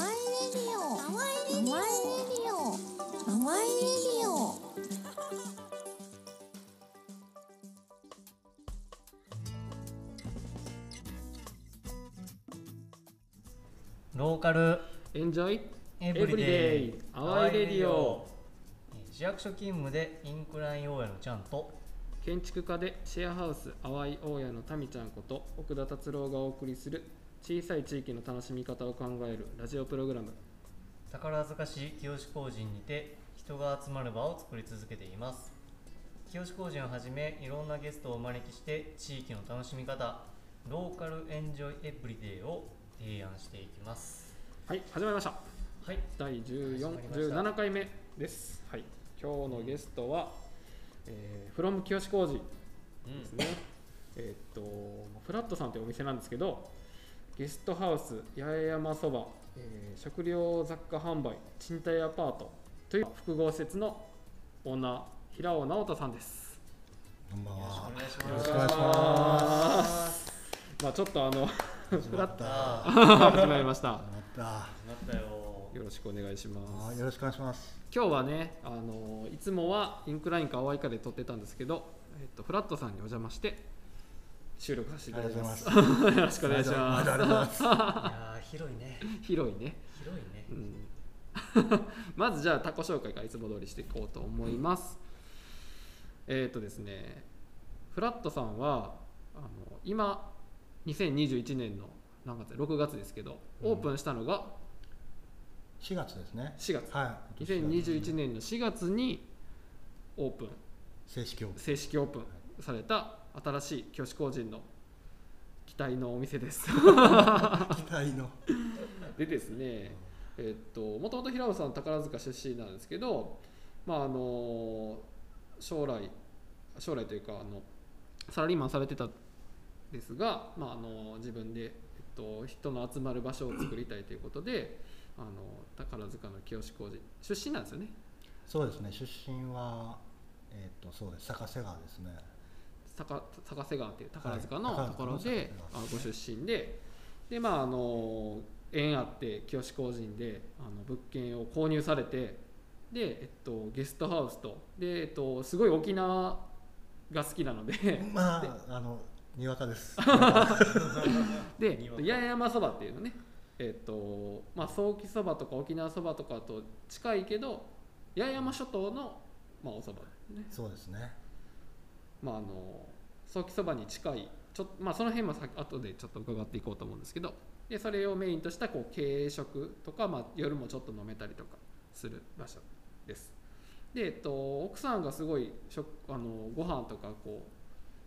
あわい radio あわい radio あわい radio local。Enjoy everyday あわい radio。えー市役所勤務でインクライン大家のちゃんと。建築家でシェアハウスあわい大家のタミちゃんこと奥田達郎がお送りする小さい地域の楽しみ方を考えるラジオプログラム。宝塚市清志工人にて人が集まる場を作り続けています。清志工人をはじめいろんなゲストをお招きして地域の楽しみ方ローカルエンジョイエブリデイを提案していきます。はい始まりました。はい。第始まりました。1417回目です。はい。今日のゲストは、えー、フロム清志工人ですね、えーっとフラットさんというお店なんですけどゲストハウス八重山そば、えー食料雑貨販売賃貸アパートという複合施設のオーナー平尾直人さんですこんばんはよろしくお願いしますまあちょっとあの始まった。あ始まりました始まった。なったよよろしくお願いしますあよろしくお願いします。今日はねあのいつもはインクラインか淡いかで撮ってたんですけど、えっと、フラットさんにお邪魔して収録させていただきます。ありがとうございよろしくお願いしま毎度ありがとうございます。いやー広いね。す広いね、広いね。うん、まずじゃあタコ紹介からいつも通りしていこうと思います、えっとですねフラットさんはあの今2021年の何月6月ですけどオープンしたのが4月ですね。4月、はい。2021年の4月にオープン。正式オープ正式オープンされた新しい教師工人の期待のお店ですン。期待の。でですねえっともともと平尾さん宝塚出身なんですけどまああの将来将来というかあのサラリーマンされてたんですが、まあ、あの自分で、えっと、人の集まる場所を作りたいということであの宝塚の清志工事出身なんですよねそうですね。出身はえっ、とそうです。坂瀬川ですね。坂坂瀬川っていう宝塚のはいところで、宝塚のあご出身ででまああの縁あって清志工人であの物件を購入されてで、えっと、ゲストハウスとで、えっと、すごい沖縄が好きなのでまああのにわかです。で八重山そばっていうのねえっとまあ早期そばとか沖縄そばとかと近いけど八重山諸島の、まあ、おそばねそうですね。まあ、あの早期そばに近いちょ、まあ、その辺もさ後でちょっと伺っていこうと思うんですけどでそれをメインとしたこう軽食とか、まあ、夜もちょっと飲めたりとかする場所です。で、えっと、奥さんがすごい食あのご飯とかこ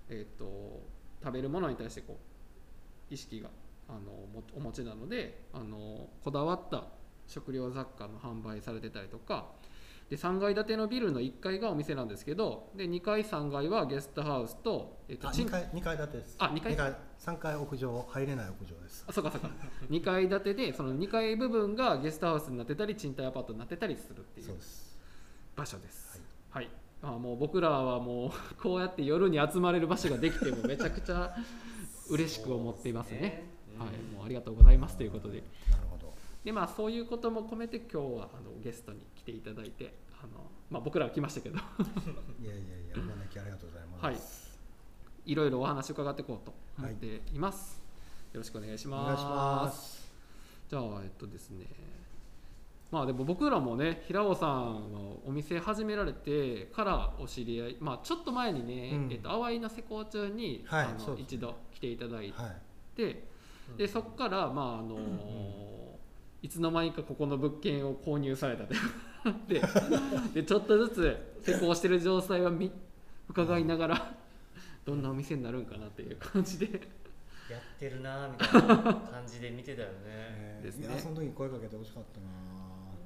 う、えっと、食べるものに対してこう意識があのお持ちなのであのこだわった食料雑貨の販売されてたりとかで3階建てのビルの1階がお店なんですけどで2階3階はゲストハウスと,、えっとあ賃二階二階建てです。あ二階。二階三階屋上入れない屋上です。あそうかそうか。2階建てでその2階部分がゲストハウスになってたり賃貸アパートになってたりするっていう。場所です。はい、あもう僕らはもう こうやって夜に集まれる場所ができてもめちゃくちゃ嬉しく思っていますね。はい、もうありがとうございますということで。でまあそういうことも込めて今日はあのゲストに来ていただいてあの、まあ、僕らは来ましたけど。いやいやいやお招きありがとうございます。はい。いろいろお話を伺っていこうと思っています、よろしくお願いしおます。願いします。じゃあえっとですね。まあでも僕らもね平尾さんはお店始められてからお知り合いまあちょっと前にね、うん。えっと、淡いな施工中に、はいあのそうです一度来ていただいはい。て、でそこからまああのいつの間にかここの物件を購入されたと ででちょっとずつ施工してる状態はみ伺いながらどんなお店になるんかなっていう感じでやってるなーみたいな感じで見てたよねえーですねいやその時に声かけてほしかったな。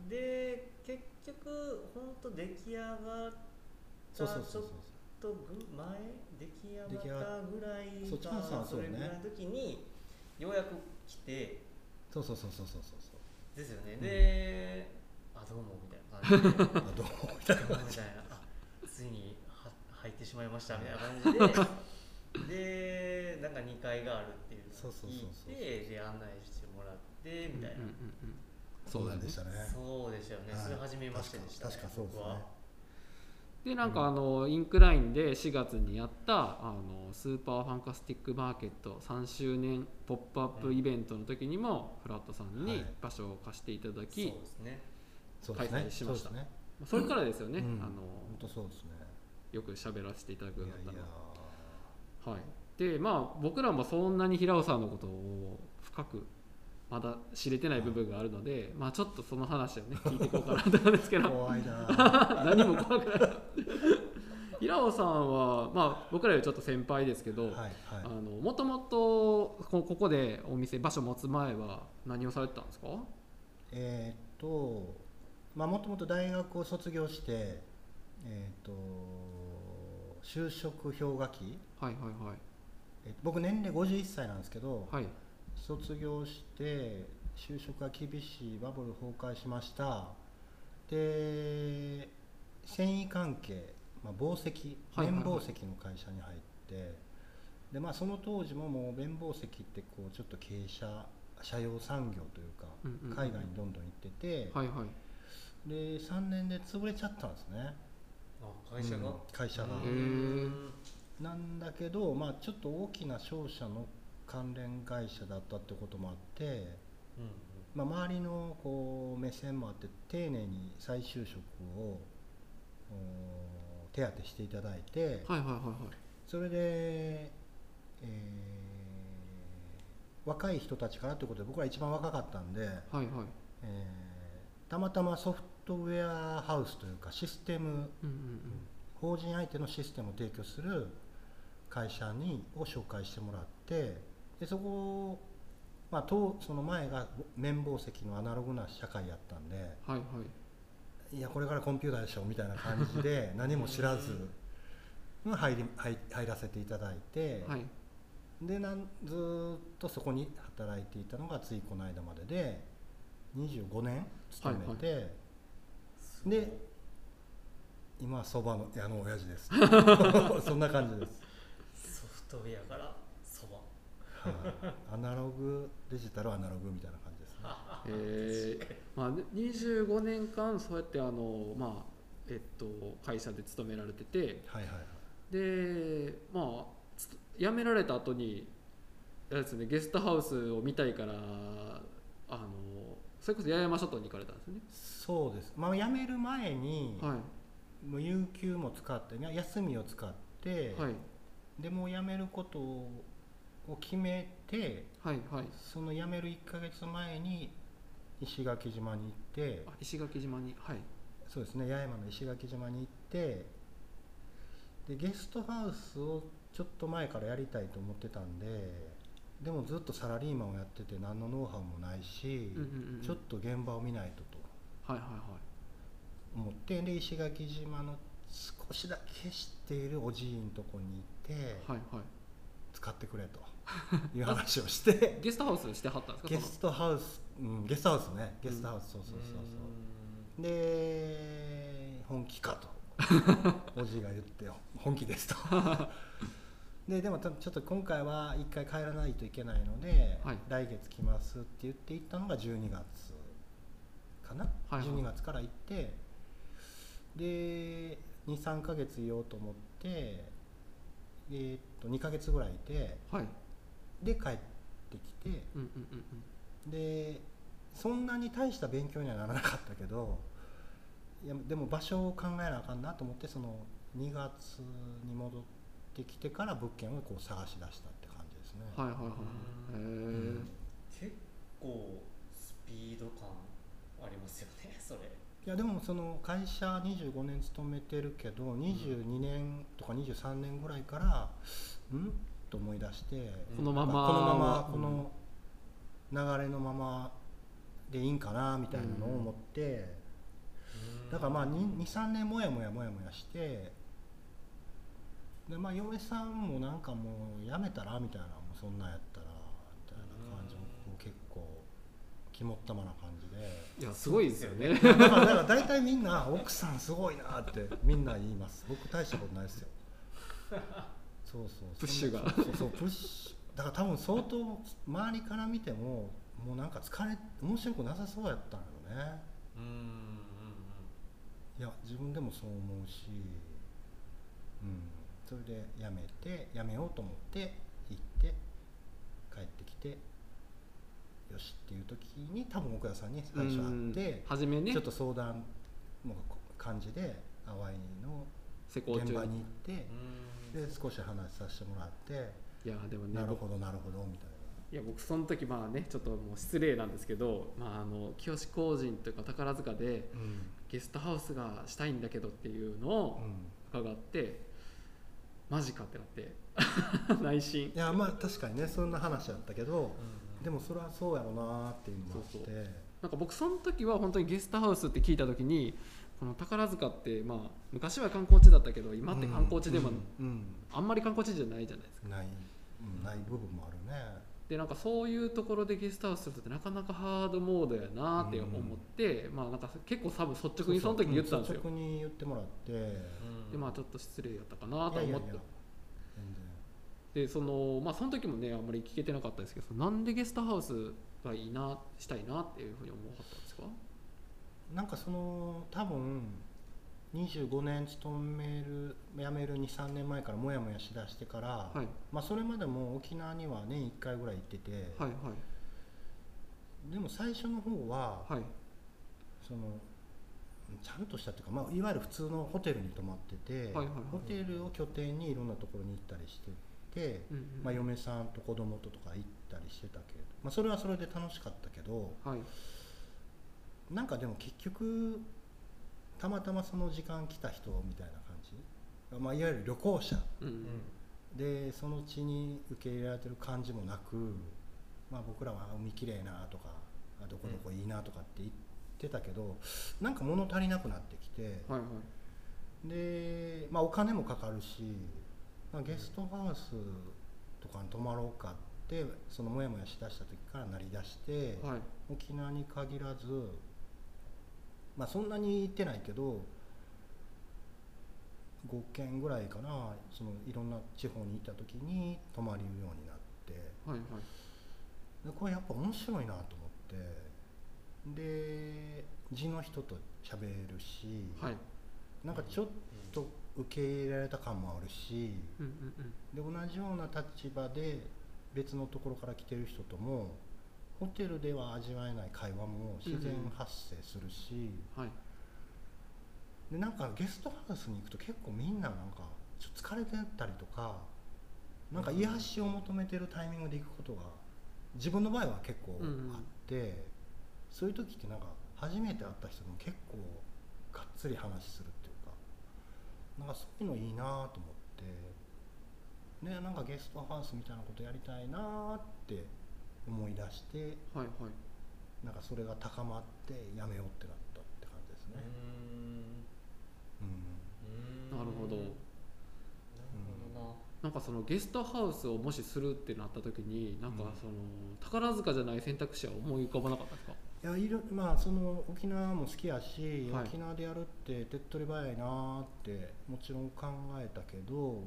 で結局本当出来上がったそうそうそうそう。ちょっとぐ前出来上ががったぐらいそうチャンスはそうねそれぐらいの時にようやく来てそうそうそうそうそうそう。ですよね、であどうもみたいな感じで。あどうもみたいな。どうもみたいなあついには入ってしまいましたみたいな感じで。でなんか2階があるっていうのをそうそう聞いてで案内してもらってみたいな、うんうんうんそうだねでしたね。そうでしたよね、はいそれ初めましてでした、ね、確か確かそうですね。僕はでなんかあのインクラインで4月にやったあのスーパーファンカスティックマーケット3周年ポップアップイベントの時にもフラットさんにはい。場所を貸していただき、ですね。そうですね。開催しました。それからですよね、うん。あの本当そうですね。よく喋らせていただくようになった。はい、でまあ僕らもそんなに平尾さんのことを深くまだ知れてない部分があるので、まあちょっとその話をね 聞いていこうかなと思うんですけど。怖いな。何も怖くない。平尾さんはまあ僕らよりちょっと先輩ですけど、もともとこここでお店場所持つ前は何をされてたんですか？えーっとまあもともと大学を卒業してえーっと就職氷河期。はいはいはい。え僕年齢51歳なんですけど、はい卒業して就職が厳しいバブル崩壊しました。で繊維関係、まあ、紡績綿紡績の会社に入って、でまあ、その当時ももう綿紡績ってこうちょっと経営者社用産業というかうんうんうん。海外にどんどん行ってて、はいはい。で3年で潰れちゃったんですね。あ会社が、うん会社が。なんだけど、まあ、ちょっと大きな商社の関連会社だったってこともあって、うんまあ、周りのこう目線もあって丁寧に再就職をお手当てしていただいて、はいはいはいはい。それで、えー若い人たちからということで僕ら一番若かったんで、はいはい。えーたまたまソフトウェアハウスというかシステムうんうんうん。法人相手のシステムを提供する会社にを紹介してもらってでそこ、まあ、とその前が綿紡績のアナログな社会やったんではいはい。いやこれからコンピューターでしょみたいな感じで 何も知らずまあ入り入入らせていただいて、はい。でなんずーっとそこに働いていたのがついこの間までで25年勤めて、すごい。で今はそばの矢の親父です。そんな感じです、ソフトウェアから アナログデジタルアナログみたいな感じですね。えー。まあ、ね25年間そうやってあの、まあえっと、会社で勤められてて。はいはいはい。でまあつ辞められた後にあれですねゲストハウスを見たいからあのそれこそ八重山諸島に行かれたんですね。そうです。まあ辞める前に、はい。もう有給も使ってね休みを使って、はい。でもう辞めることを決めてはいはい。その辞める1ヶ月前に石垣島に行ってあ石垣島にはい。そうですね八重山の石垣島に行ってでゲストハウスをちょっと前からやりたいと思ってたんででもずっとサラリーマンをやってて何のノウハウもないし、うんうんうんちょっと現場を見ないとと。はいはいはい。思ってで石垣島の少しだけ知っているおじいのとこに行って、はいはい。使ってくれという話をして。ゲストハウスしてはったんですか？ゲストハウス、うん、ゲストハウスね。ゲストハウス、そうそうそうそう。で本気かと。おじいが言ってよ。本気ですと。ででもたちょっと今回は一回帰らないといけないので、はい。来月来ますって言って行ったのが12月かな、はいはい。12月から行ってで23ヶ月いようと思ってえーっと2ヶ月ぐらいいてはいで帰ってきてうんうんうんでそんなに大した勉強にはならなかったけどいやでも場所を考えなあかんなと思ってその2月に戻ってきてから物件をこう探し出したって感じですね。うんはいはいはいはい。へうん。結構スピード感ありますよね それ。いやでもその会社25年勤めてるけど22年とか23年ぐらいからん？と思い出してこのままこのままうん。この流れのままでいいんかなみたいなのを思って、だからまあ23年もやもやもやもやしてでまあ嫁さんもなんかもうやめたらみたいなもうそんなんやったらみたいな感じも結構肝っ玉な感じで。いやすごいですよね。だからだから大体みんな奥さんすごいなってみんな言います。僕大したことないですよそうそう。プッシュが。そうそうプッシュ。だから多分相当周りから見てももうなんか疲れ面白くなさそうやったんよね。うんうんいや自分でもそう思うし。うん。それでやめてやめようと思って行って帰ってきてよしっていう時に多分奥田さんに最初会って初めね。ちょっと相談の感じで淡いの現場に行ってうんで少し話させてもらって、いやでもねなるほどなるほどみたいいや僕その時まあねちょっともう失礼なんですけど、まあ、あの清志工人というか宝塚でな、うん。ゲストハウスがしたいんだけどっていうのを伺って、マジかってなって 内心。いやまあ確かにねそんな話やったけどうんでもそれはそうやろうなっていうのもあって。そう。なんか僕その時は本当にゲストハウスって聞いた時にこの宝塚ってまあ昔は観光地だったけど今って観光地でもうんうん。あんまり観光地じゃないじゃないですか。うんない、うんない部分もあるね。でなんかそういうところでゲストハウスするってなかなかハードモードやなって思って、まあなんか結構多分率直にその時言ってたんですよ。そうん率直に言ってもらって。うんでまあちょっと失礼やったかなと思って。でそのまあその時もねあんまり聞けてなかったですけどなんでゲストハウスがいいなしたいなっていうふうに思わはったんですか？なんかその多分25年勤める辞める23年前からモヤモヤしだしてから、はい。まあ、それまでも沖縄には年1回ぐらい行ってて、はいでも最初の方は、はい。はいそのちゃんとしたっていうか、まあ、いわゆる普通のホテルに泊まってて、はいはいはい。ホテルを拠点にいろんなところに行ったりしてて、うんうん。まあ、嫁さんと子供ととか行ったりしてたけど、まあ、それはそれで楽しかったけどはい。なんかでも結局たまたまその時間来た人みたいな感じ、まあ、いわゆる旅行者。でその地に受け入れられてる感じもなく、まあ、僕らは海きれいなとかあどこどこいいなとかって言ってたけど、なんか物足りなくなってきて。はいはい。で、まあ、お金もかかるし、まあ、ゲストハウスとかに泊まろうかってそのモヤモヤしだした時からなりだして、はい。沖縄に限らず、まあ、そんなに行ってないけど5軒ぐらいかなそのいろんな地方に行った時に泊まるようになって。はいはい。でこれやっぱ面白いなと思って。で地の人と喋るし、はい。なんかちょっと受け入れられた感もあるしうんうんうん。で同じような立場で別のところから来てる人ともホテルでは味わえない会話も自然発生するし、はい。でなんかゲストハウスに行くと結構みんななんかちょっと疲れてたりとかなんか癒しを求めてるタイミングで行くことが自分の場合は結構あって、そういう時ってなんか初めて会った人でも結構がっつり話するっていうかなんかそういうのいいなと思ってでなんかゲストハウスみたいなことやりたいなって思い出してはいはい。なんかそれが高まってやめようってなったって感じですね。うん。うん。なるほど。なるほどな。なんかそのゲストハウスをもしするってなった時になんかうんその宝塚じゃない選択肢は思い浮かばなかったですか？いやいろまあその沖縄も好きやし、はい。沖縄でやるって手っ取り早いなってもちろん考えたけど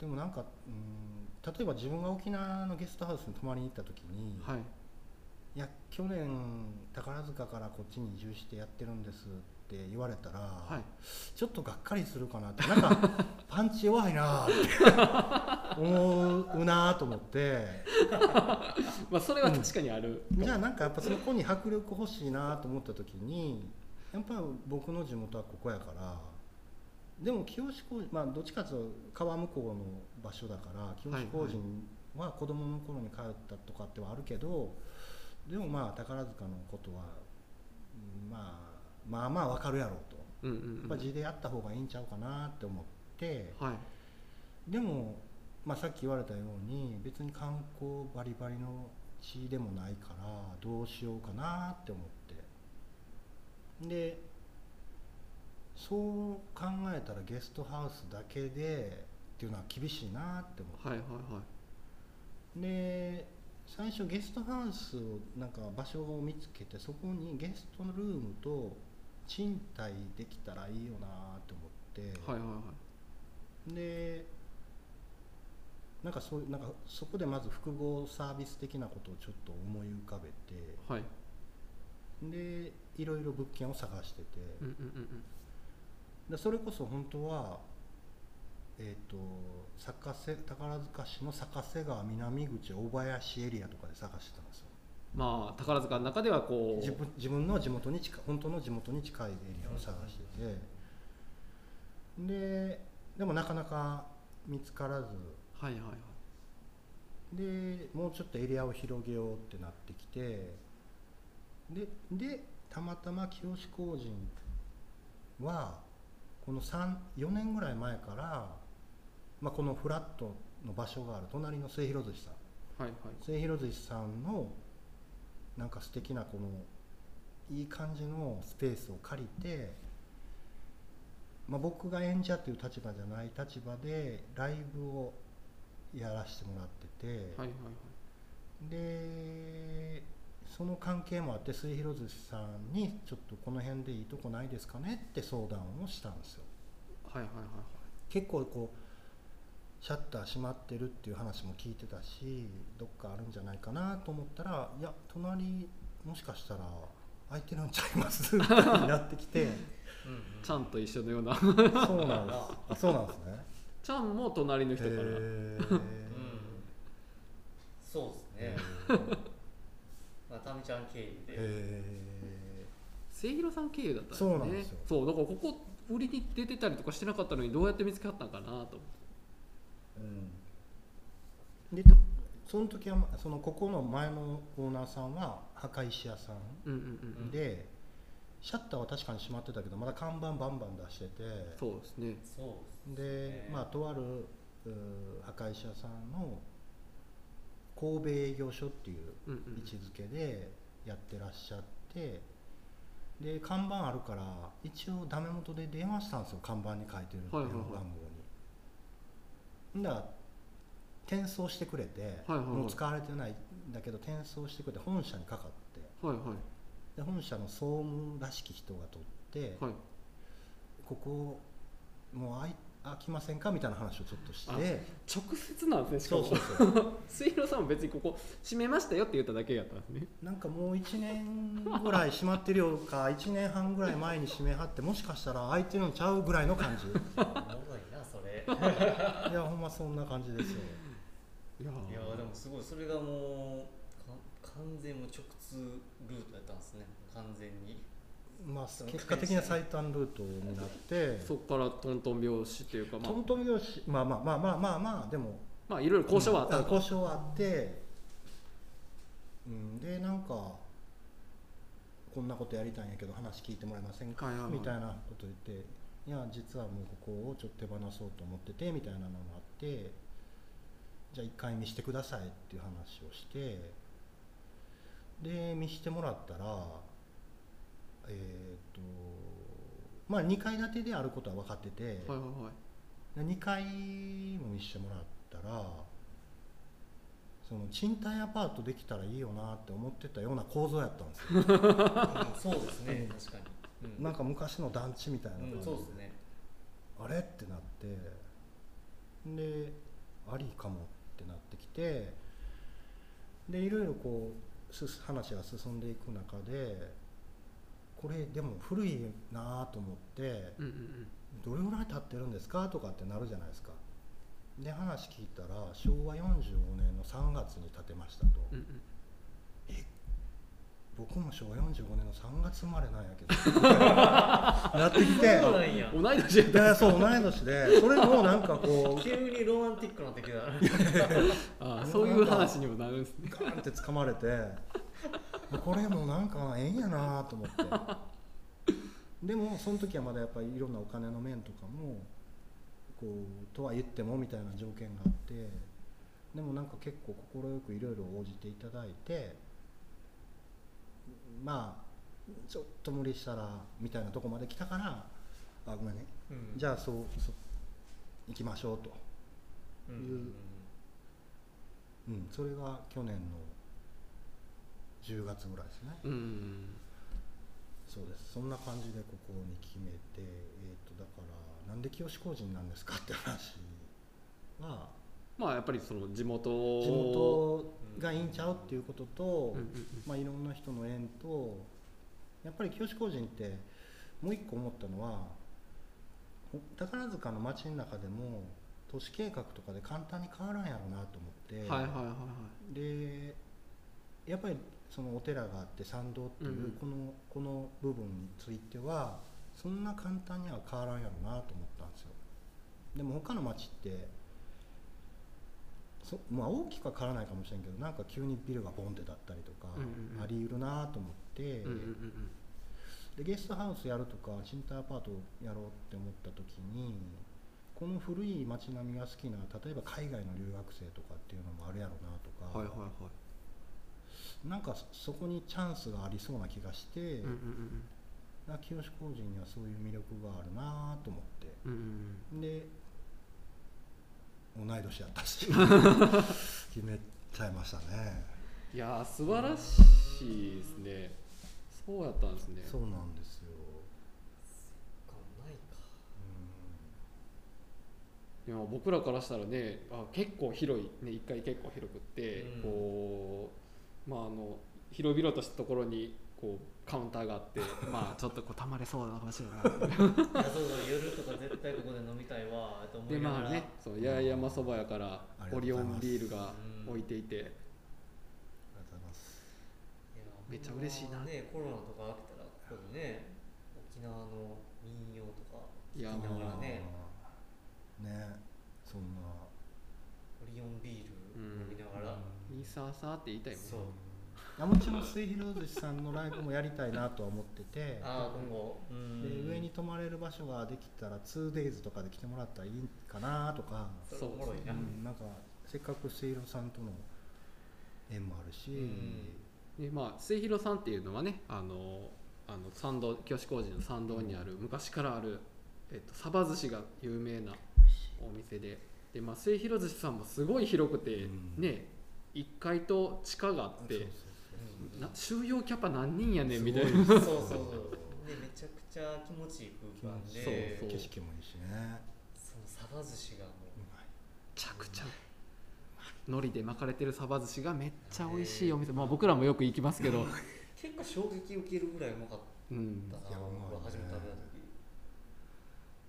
でもなんか、うん、例えば自分が沖縄のゲストハウスに泊まりに行った時に、はい。いや去年宝塚からこっちに移住してやってるんですって言われたら、はい。ちょっとがっかりするかなってなんか パンチ弱いなって思うなと思って。まあそれは確かにある、じゃあなんかやっぱそこに迫力欲しいなと思った時にやっぱ僕の地元はここやからでも清志工まあどっちかというと川向こうの場所だから清志工人は子供の頃に通ったとかってはあるけどでもまあ宝塚のことは、うんまあ、まあまあわかるやろうと。うんうんうん。やっぱ地でやった方がいいんちゃうかなって思って。はい。でも、まあ、さっき言われたように別に観光バリバリの地でもないからどうしようかなって思って。でそう考えたらゲストハウスだけでっていうのは厳しいなって思って。はいはいはいで最初ゲストハウスをなんか場所を見つけてそこにゲストルームと賃貸できたらいいよなって思って、はいはいはい。でなんかそういうなんかそこでまず複合サービス的なことをちょっと思い浮かべて。はい。でいろいろ物件を探してて、うんうんうんでそれこそ本当はえっ、と坂瀬宝塚市の坂瀬川南口大林エリアとかで探してたんですよ。まあ宝塚の中ではこう自分自分の地元に近い本当の地元に近いエリアを探してて。ででもなかなか見つからず。はいはいはい。でもうちょっとエリアを広げようってなってきて。ででたまたま清志工人はこの4年ぐらい前から、まあ、このフラットの場所がある隣の末広寿司さん。はいはい。末広寿司さんのなんか素敵なこのいい感じのスペースを借りて、まあ、僕が演者っていう立場じゃない立場でライブをやらせてもらってて、はいはいはい。でその関係もあって末広寿司さんにちょっとこの辺でいいとこないですかねって相談をしたんですよ。はいはいはい結構こうシャッター閉まってるっていう話も聞いてたしどっかあるんじゃないかなと思ったらいや隣もしかしたら空いてるんちゃいますってなってきて。うんうん。ちゃんと一緒のような。そうなんですあそうなんですね。ちゃんも隣の人からへうん。ーそうですねちゃん経由で。へ末広さん経由だったんですね。そうなんですよ。そうだからここ売りに出てたりとかしてなかったのにどうやって見つかったんかなと思って。ーうん。でとその時はまそのここの前のオーナーさんは墓石屋さんうんうんうんうん。でシャッターは確かに閉まってたけどまだ看板バンバン出してて。そうですね。そうで、ね。まあとあるうー破壊者さんの神戸営業所っていう位置づけでやってらっしゃってで看板あるから一応ダメ元で電話したんですよ。看板に書いてる電話番号に。んだら転送してくれて、もう使われてないんだけど転送してくれて本社にかかって。はいはい。で本社の総務らしき人が取って、はい。ここもう空い空きませんか？みたいな話をちょっとして。あ直接なんですねしかも。そうそうそう。末広さんも別にここ閉めましたよって言っただけやったんですね。なんかもう1年ぐらい閉まってるよか 1年半ぐらい前に閉めはってもしかしたら空いてるんちゃうぐらいの感じ。いなそれ。いやほんまそんな感じですよ。いやいやでもすごいそれがもうか完全もう直通ルートやったんですね。完全にまあ結果的には最短ルートになって。そこからトントン拍子っていうかまあ。トントン拍子まあまあまあまあまあまあでも。まあいろいろ交渉はあった。うん交渉はあって、うん、でなんかこんなことやりたいんやけど話聞いてもらえませんか、はいはいはい。みたいなこと言って。いや実はもうここをちょっと手放そうと思っててみたいなのがあって。じゃあ一回見してくださいっていう話をして。で見してもらったらえっ、とまあ2階建てであることは分かってて、はいはいはい。で2階も見してもらったらその賃貸アパートできたらいいよなって思ってたような構造やったんですよ。そうですね確かに、うん、なんか昔の団地みたいな感じうん、そうですね。あれってなってでありかもってなってきてでいろいろこうす話が進んでいく中でこれでも古いなと思ってうんうんうん。どれぐらい経ってるんですかとかってなるじゃないですか。で話聞いたら昭和45年の3月に建てましたと、うんうん。僕も昭和45年の3月生まれなんやけど。なってきて。同い年やった。でそう同い年で。それもなんかこう 急にロマンティックなってきた そういう話にもなるんですね。ガーンって掴まれて これもなんかええんやなと思って。でもその時はまだやっぱりいろんなお金の面とかもこうとは言ってもみたいな条件があってでもなんか結構快くいろいろ応じていただいてまあちょっと無理したらみたいなとこまで来たからあごめんね。うん。じゃあそう行きましょうと、うん。いううん、それが去年の10月ぐらいですね。うん。うんそうです。そんな感じでここに決めて、えー、とだからなんで清志工人なんですかって話はまあやっぱりその地元地元がいいんちゃうっていうことと、うんまあ、いろんな人の縁とやっぱり清志工人ってもう一個思ったのはほ宝塚の街の中でも都市計画とかで簡単に変わらんやろうなと思って、はいはいはいはい。でやっぱりそのお寺があって参道っていううん。この,、この部分についてはそんな簡単には変わらんやろうなと思ったんですよ。でも他の町ってそまあ大きくは変わらないかもしれんけどなんか急にビルがボンって建ったりとかうんうんうん。あり得るなと思って、うんうんうんでゲストハウスやるとか賃貸アパートやろうって思った時にこの古い街並みが好きな例えば海外の留学生とかっていうのもあるやろうなとか、はいはいはいなんかそそこにチャンスがありそうな気がして、うんうんな清志工人にはそういう魅力があるなと思って。うんうんうん。で同い年やったし。決めちゃいましたね。いやー素晴らしいですね。そうやったんですね。そうなんですよ、いか。いや僕らからしたらねあ結構広いね一回結構広くって、うん。こうまああの広々としたところにこうカウンターがあって まあちょっとこうたまれそうな場所だな。いやそうそう夜とか絶対ここで飲みたいわと思でいながら。まあねそう八重山そばやからオリオンビールがうん置いていて。ありがとうございます。めっちゃ嬉しいな。ねコロナとか明けたらここでね沖縄の民謡とかいや聞きながらね。ねそんな。オリオンビール飲みながら、「ミサーサー」って言いたいもん。ねそう。あもちろん末広寿司さんのライブもやりたいなとは思ってて。ああ今後。うん。で上に泊まれる場所ができたら 2days とかで来てもらったらいいかなとか、それおもろいな、うんなんかせっかく末広さんとの縁もあるし、うん。でまあ末広さんっていうのはねあのあの参道清志工事の参道にある昔からある、えっと、サバ寿司が有名なお店で。で、まあ、末広寿司さんもすごい広くて、うん。ね1階と地下があってな収容キャパ何人やねんみたいな。すごいそうそうそう。でめちゃくちゃ気持ちいい空間でそう。そう景色もいいしね。そのサバ寿司がもう。うまい。めちゃくちゃ。海苔で巻かれてるサバ寿司がめっちゃ美味しいお店、まあ、僕らもよく行きますけど、結構衝撃受けるぐらいうまかっうんたな、いやうまいね僕初めて食べた時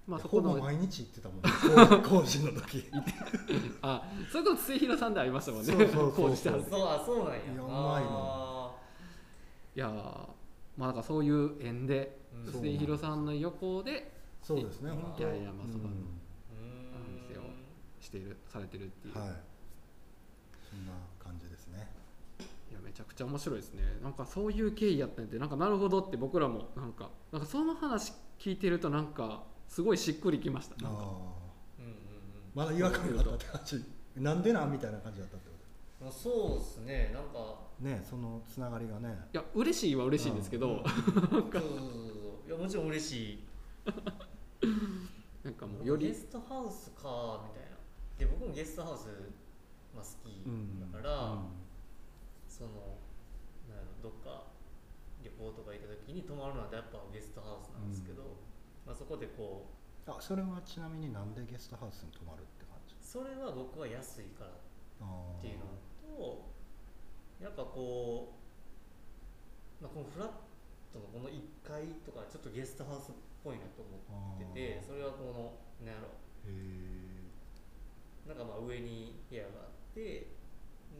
まあ、そほこのぼ毎日行ってたもんね。工工事の時。あそれこそ末広さんで会いましたもんね。そうそうそう工事してはる。そうあそうなんや。いやうまいあいやーまあなんかそういう縁で末広さんの横でそうですね。い本当八重山そばのお店をしているされてるっていう、はい。そんな感じですね。いやめちゃくちゃ面白いですね。なんかそういう経緯やったんでなんかなるほどって僕らもなんかなんかその話聞いてるとなんかすごいしっくりきましたなんか。ああうんうんうんまだ違和感があったって感じ。なんでなんみたいな感じだったってこまあそうですね。なんか。とねそのつながりがね。いや嬉しいは嬉しいんですけど、うん。そうそうそうそう。いやもちろん嬉しい。なんかもうより。ゲストハウスかみたいな。で僕もゲストハウス、まあ、好きうんだから、うん。そのなんどっか旅行とか行った時に泊まるのはやっぱゲストハウスなんですけど、うんまあ、そこでこうあそれはちなみになんでゲストハウスに泊まるって感じ？それは僕は安いからっていうのとやっぱこう、まあ、このフラットのこの1階とかちょっとゲストハウスっぽいなと思っててそれはこのなんやろ。なんかまあ上に部屋があって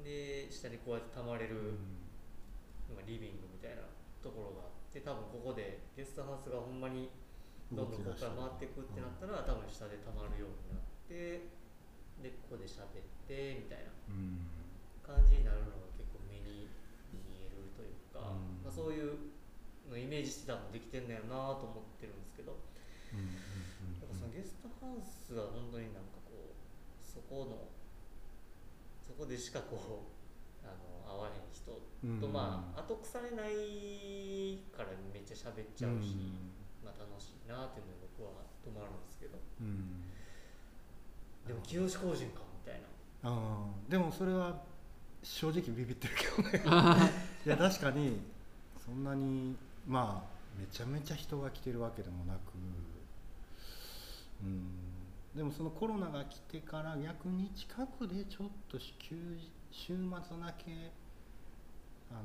で下にこうやって泊まれる、まあリビングみたいなところがあって多分ここでゲストハウスがほんまにどんどんここから回っていくってなったら、多分下で泊まるようになってでここで喋ってみたいなうん。感じになるのが結構目に見えるというか、うん。まあ、そういうのイメージしてたのできてんだよなと思ってるんですけど、うんうんやっぱそのゲストハウスは本当になんかこうそこのそこでしかこう あの会わへん人と、うん。まあ後腐れないからめっちゃ喋っちゃうし、まあ、楽しいなっていうので僕は泊まるんですけど。うん。うんでも清志工人かみたいな。ああでもそれは正直ビビってるけどね。いや確かにそんなにまあめちゃめちゃ人が来てるわけでもなくうん。でもそのコロナが来てから逆に近くでちょっと休週末だけあの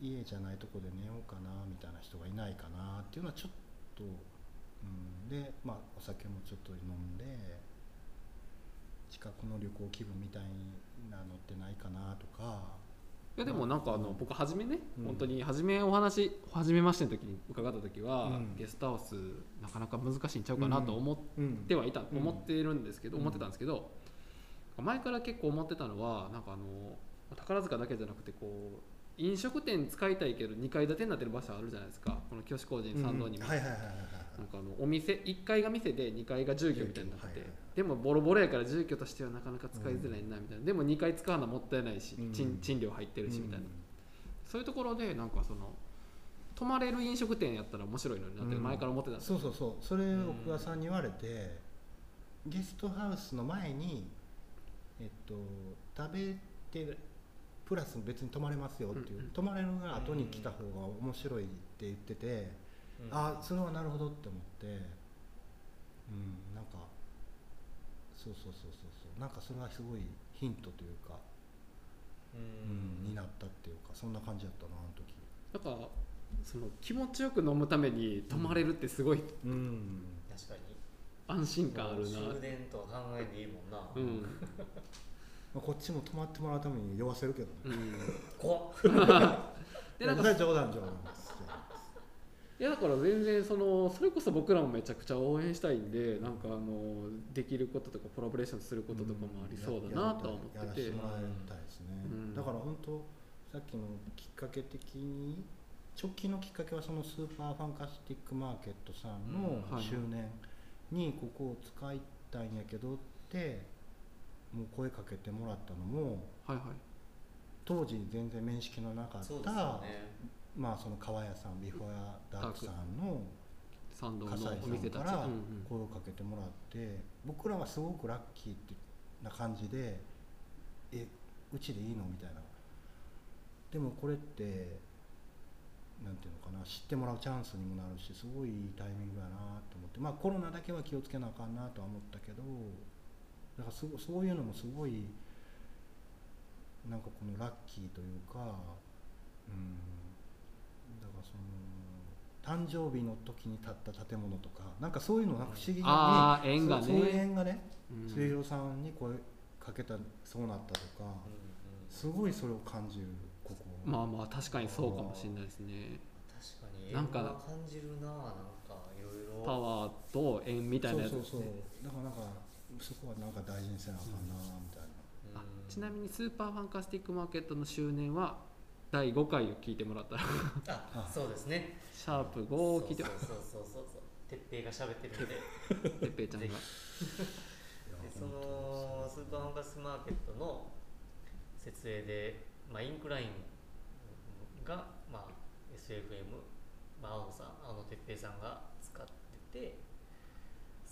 家じゃないとこで寝ようかなみたいな人がいないかなっていうのはちょっと、うん、で、まあ、お酒もちょっと飲んで近くの旅行気分みたいなのってないかなとか。いやでもなんかあの僕初めね、うん。本当に初めお話初めましての時に伺った時は、うん。ゲストハウスなかなか難しいんちゃうかなと思っうん。てはいた、うん。思ってるんですけど、うん。思ってたんですけど前から結構思ってたのはなんかあの宝塚だけじゃなくてこう飲食店使いたいけど2階建てになってる場所あるじゃないですか。この清志工人参道にも、うんはいはいはいはい。なんかあのお店1階が店で2階が住居みたいになって。て、はいはいはい。でもボロボロやから住居としてはなかなか使いづらいなみたいな、でも2階使うのはもったいないし、うん。賃賃料入ってるしみたいな、うん。そういうところでなんかその泊まれる飲食店やったら面白いのになってうん。前から思ってたんですそうそうそう。それ奥田さんに言われて、ゲストハウスの前にえっと食べてプラス別に泊まれますよっていう、うんうん。泊まれるが後に来た方が面白いって言ってて、うん。あそれはなるほどって思ってうんなんかそうそうそうそうそうなんかそれはすごいヒントというか、ううんんになったっていうかそんな感じだったなあの時。なんかその気持ちよく飲むために泊まれるってすごい。うん。確かに。安心感あるな、終電とは考えていいもんな、うん まあ、こっちも泊まってもらうために酔わせるけどね。うん、怖っ。でなんかいや冗談冗談いやだから全然そのそれこそ僕らもめちゃくちゃ応援したいんでなんかあのできることとかコラボレーションすることとかもありそうだなとは思ってて。やらせてもらいたいですね、うん。だから本当さっきのきっかけ的に直近のきっかけはそのスーパーファンカスティックマーケットさんの周年にここを使いたいんやけどってもう声かけてもらったのもはいはい。当時全然面識のなかった、ね。まあその川屋さん Before Dark さんの参道の笠井お店たち、さんから声をかけてもらって僕らはすごくラッキーってな感じでえうちでいいのみたいな。でもこれってなんていうのかな知ってもらうチャンスにもなるしすごいいいタイミングやなと思って。まあコロナだけは気をつけなあかんなとは思ったけどだからすごそういうのもすごいなんかこのラッキーというかうんだからその誕生日の時に建った建物とかなんかそういうのが不思議に、あー縁がね。そうそういう縁がねうん。末広さんに声かけたそうなったとか、うんうんすごいそれを感じるここまあまあ確かにそうかもしれないですね。確かになんか縁は感じるななんかいろいろ。パワーと縁みたいなやつそうそうですねそう。だからなんかそこはなんか大事にせなあかんなみたいな、あちなみにスーパーファンカスティックマーケットの周年は第5回を聞いてもらったら。あそうですね。シャープ5を聞いて。もそうそうそう。そうそう鉄平が喋ってるんで。てっぺいちゃんが。ぜでそのスーパーファンカスマーケットの設営で、まあ、インクラインが、まあ、SFM、まあ、青野さん青野哲平さんが使ってて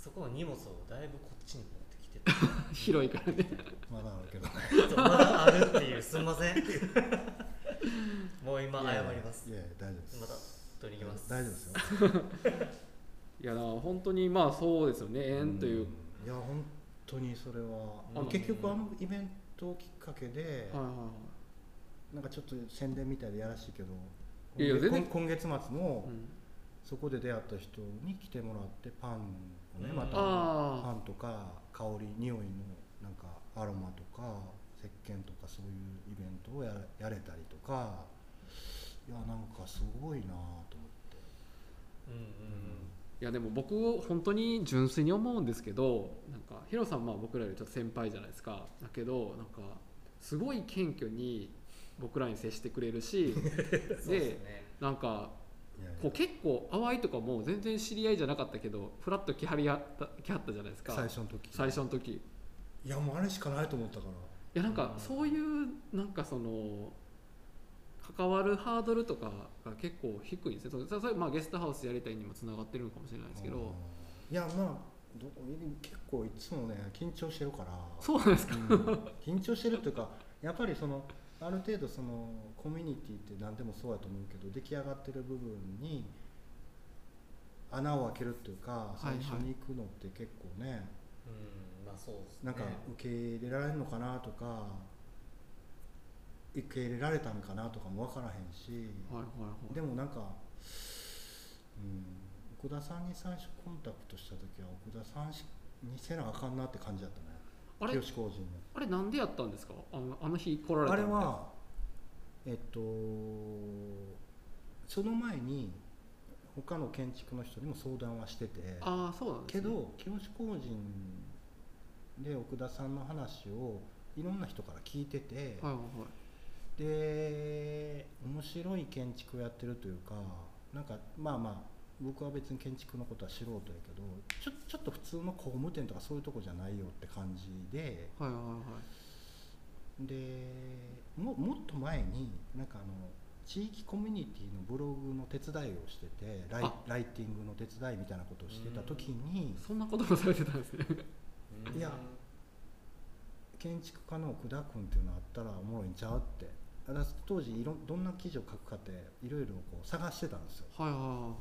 そこの荷物をだいぶこっちに持ってきてて 広いからね。まだあるけど。ねまだあるっていうすんません。もう今謝ります。いやいや大丈夫です。また取りに行きます。大丈夫ですよ。いやだから本当にまあそうですよね。縁という、ん。いや本当にそれは、うん結局あのイベントをきっかけで、はいはいはい。なんかちょっと宣伝みたいでやらしいけどいや今今月末もうん。そこで出会った人に来てもらってパンをね、うん。また。あパンとか香り匂いのなんかアロマとか石鹸とかそういうイベントをややれたりとか。いやなんかすごいなと思って、うんうんいやでも僕本当に純粋に思うんですけどなんかヒロさんまあ僕らよりちょっと先輩じゃないですか。だけどなんかすごい謙虚に僕らに接してくれるし ですね。なんかこう結構淡いとかも全然知り合いじゃなかったけどフラッと来はりやった来はったじゃないですか。最初の時。最初の時。いいやもうあれしかないと思ったから。やなんかうん。そういうなんかその関わるハードルとかが結構低いんですねそれまあゲストハウスやりたいにもつながってるのかもしれないですけど。うん。いやまあど結構いつもね緊張してるから。そうなんですか？うん。緊張してるっていうかやっぱりそのある程度そのコミュニティって何でもそうやと思うけど出来上がってる部分に穴を開けるっていうか最初に行くのって結構ね、うんまあそうですね。なんか受け入れられるのかなとか受け入れられたんかなとかも分からへんし、はいはいはい。でもなんか、うん、奥田さんに最初コンタクトした時は奥田さんしにせなあかんなって感じだったねあれ？清工人の。あれなんでやったんですか？あのあの日来られたあれのはえっとその前に他の建築の人にも相談はしてて。ああそうなんです、ね、けど清工人で奥田さんの話をいろんな人から聞いてて、はいはいはい。で面白い建築をやってるというかなんかまあまあ僕は別に建築のことは素人やけどちょちょっと普通の工務店とかそういうとこじゃないよって感じで。はいはいはい。でももっと前になんかあの地域コミュニティのブログの手伝いをしててライあ。ライティングの手伝いみたいなことをしてた時に。そんなこともされてたんですね。うん。いや建築家の奥田君っていうのあったらおもろいんちゃうって。当時いろどんな記事を書くかっていろいろこう探してたんですよ。はいはいは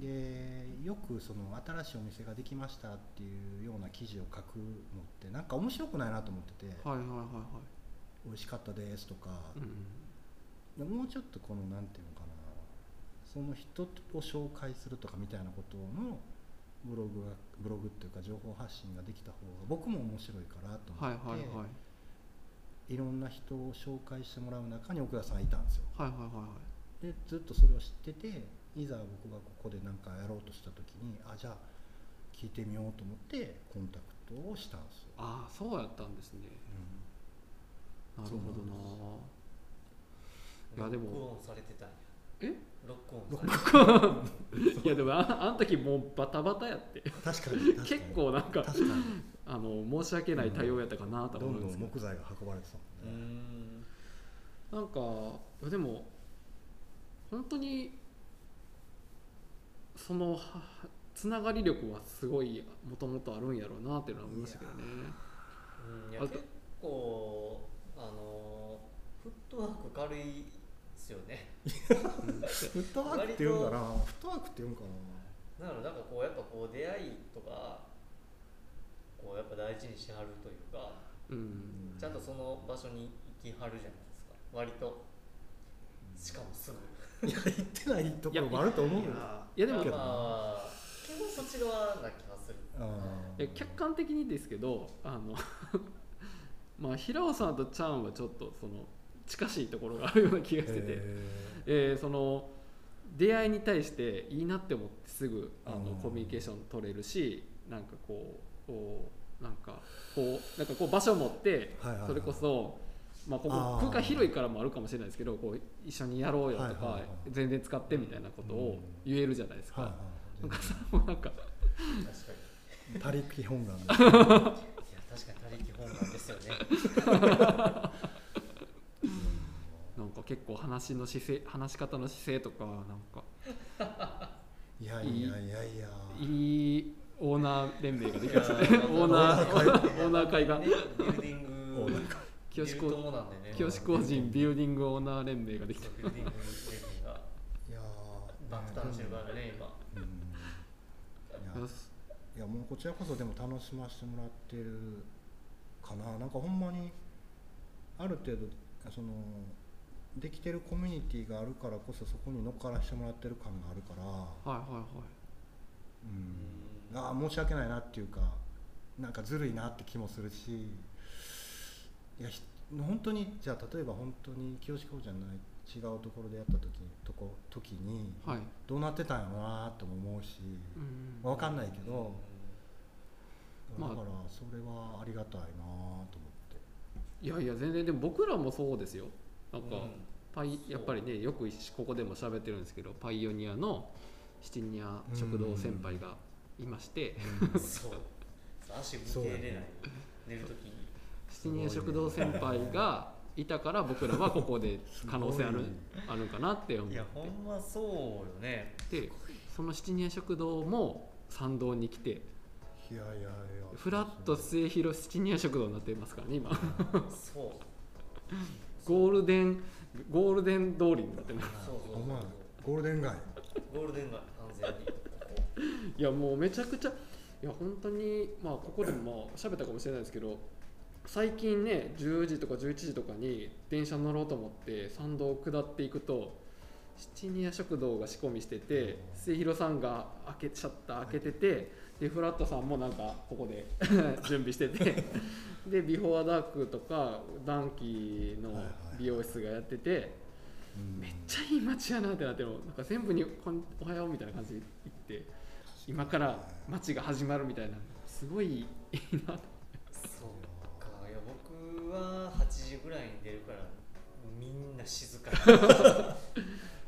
でよくその新しいお店ができましたっていうような記事を書くのってなんか面白くないなと思ってていはいはいはいはい。はい美味しかったですとか、うんうん。でもうちょっとこのなんていうのかなその人を紹介するとかみたいなことのブログがブログっていうか情報発信ができた方が僕も面白いからと思はいって、はいはい。いろんな人を紹介してもらう中に奥田さんがいたんですよ。はいはいはいはい。でずっとそれを知ってていざ僕がここで何かやろうとした時にあじゃあ聞いてみようと思ってコンタクトをしたんですよ、ああそうやったんですね。なるほどな。ロックいやでも。オンされてたんや。え？ロックオンされて いやでもああの時もうバタバタやって。確かに 確かに。結構なんか確かに。あの申し訳ない対応やったかなとどんど思うんですけど、ん。木材が運ばれてたもんね、ん。なんかいやでも本当にそのはつながり力はすごいもともとあるんやろうなっていうのは思いましたけどね。あと。うんいや結構あのフットワーク軽いですよね。う んフットワークって言うんかな。フットワークって言うんかな。だからなんかこうやっぱこう出会いとかこうやっぱ大事にしはるというかうん。ちゃんとその場所に行きはるじゃないですか。割と。しかもすぐ。いや行ってないところもあると思うよいやでもけどなまあ基本そっち側な気がする。え客観的にですけどあの まあ平尾さんとチャンはちょっとその近しいところがあるような気がしてて、へえーその出会いに対していいなって思ってすぐあのうん。コミュニケーション取れるしなんかこうこうなんかこうなんかこう場所を持ってはいはいはい。それこそ、まあ、ここ空間広いからもあるかもしれないですけどこう一緒にやろうよとかはいはいはい全然使ってみたいなことを言えるじゃないですか。なんかそれもなんか確かに。他力本願。で いや確かに他力本願ですよね。なんか結構話の姿勢話し方の姿勢とかなんかいやいやいやいや。いいオーナー連盟ができましたね。オーナーオーナー会がねビルディング。オーナー会清志ビル友なんでね清志工人ビルディングオーナー連盟ができた。ビルディング連盟が。いやー爆誕してるからね今。いやもうこちらこそでも楽しませてもらってるかな。なんかほんまにある程度そのできてるコミュニティがあるからこそそこに乗っからしてもらってる感があるから、はいはいはい。うん、ああ申し訳ないなっていうかなんかずるいなって気もするしいやひ本当にじゃあ例えば本当に清志工じゃない違うところでやった時にとこ時にはい。どうなってたんやろなとも思うし、うん。わかんないけど、まあだからそれはありがたいなと思って。いやいや全然でも僕らもそうですよ。なんか、うん。パイやっぱりねよくここでも喋ってるんですけどパイオニアのシチニア食堂先輩がいまして、そう。足向けれない。寝るときにシチニア食堂先輩がいたから僕らはここで可能性あるあるんかなって思っいやほんまそうよね。てそのシチニア食堂も参道に来ていやいやいや。フラット末広シチニア食堂になってますからね今。そう。ゴールデンゴールデン通りになってます。そうそうそうお前ゴールデン街。ゴールデン街完全に。いやもうめちゃくちゃいや本当にまあここでもまあ喋ったかもしれないですけど最近ね10時とか11時とかに電車乗ろうと思って参道を下っていくと七宮食堂が仕込みしてて末広さんが開けシャッター開けててでフラットさんもなんかここで 準備してて でビフォーダークとかダンキーの美容室がやっててうん。めっちゃいい街やなってなってもなんか全部にこん「おはよう」みたいな感じで行って今から街が始まるみたいなすごいいいな。とは8時ぐらいに出るからみんな静かた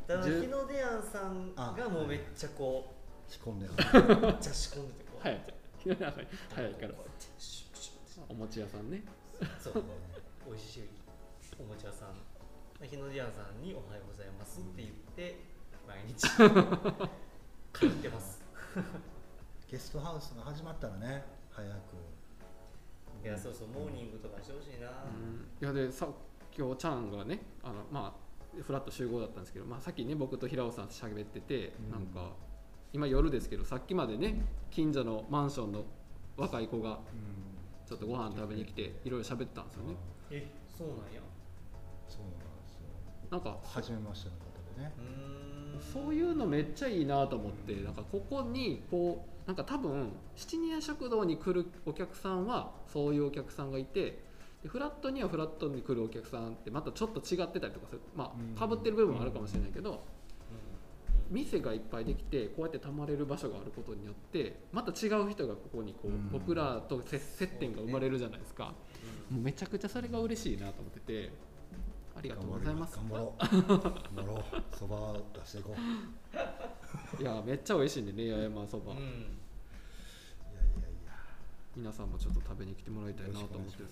だじゅ日の出庵さんがもうめっちゃこ仕込んでる。うめっちゃ仕込んでてこう。早い。早いからこうやってシュッシュッお餅屋さんね。そう。美味しいおもちゃさん。日の出庵さんに「おはようございます」って言って毎日。通ってます。ゲストハウスが始まったらね早くいやそうそうモーニングとかしてほしいな、うん。いやでさ今日ちゃんがねあのまあフラット集合だったんですけど、まあ、さっきね僕と平尾さんと喋ってて、うん。なんか今夜ですけどさっきまでね近所のマンションの若い子がちょっとご飯食べに来ていろいろ喋ってたんですよね。えそうなんや。そうなんですよ。なんか初めましての方でね。うーんそういうのめっちゃいいなと思ってなんかここにこうなんか多分七宮食堂に来るお客さんはそういうお客さんがいてでフラットにはフラットに来るお客さんってまたちょっと違ってたりとかする。まうん。あかぶってる部分もあるかもしれないけど、うん。店がいっぱいできてこうやってたまれる場所があることによってまた違う人がここにこう、うん。僕らと接接点が生まれるじゃないですか、もうめちゃくちゃそれが嬉しいなと思っててありがとうございます。頑張ろう。頑張ろう。そば出していこう いやいやめっちゃ美味しいんでね八重山そば、うん。いやいや皆さんもちょっと食べに来てもらいたいなと思って。る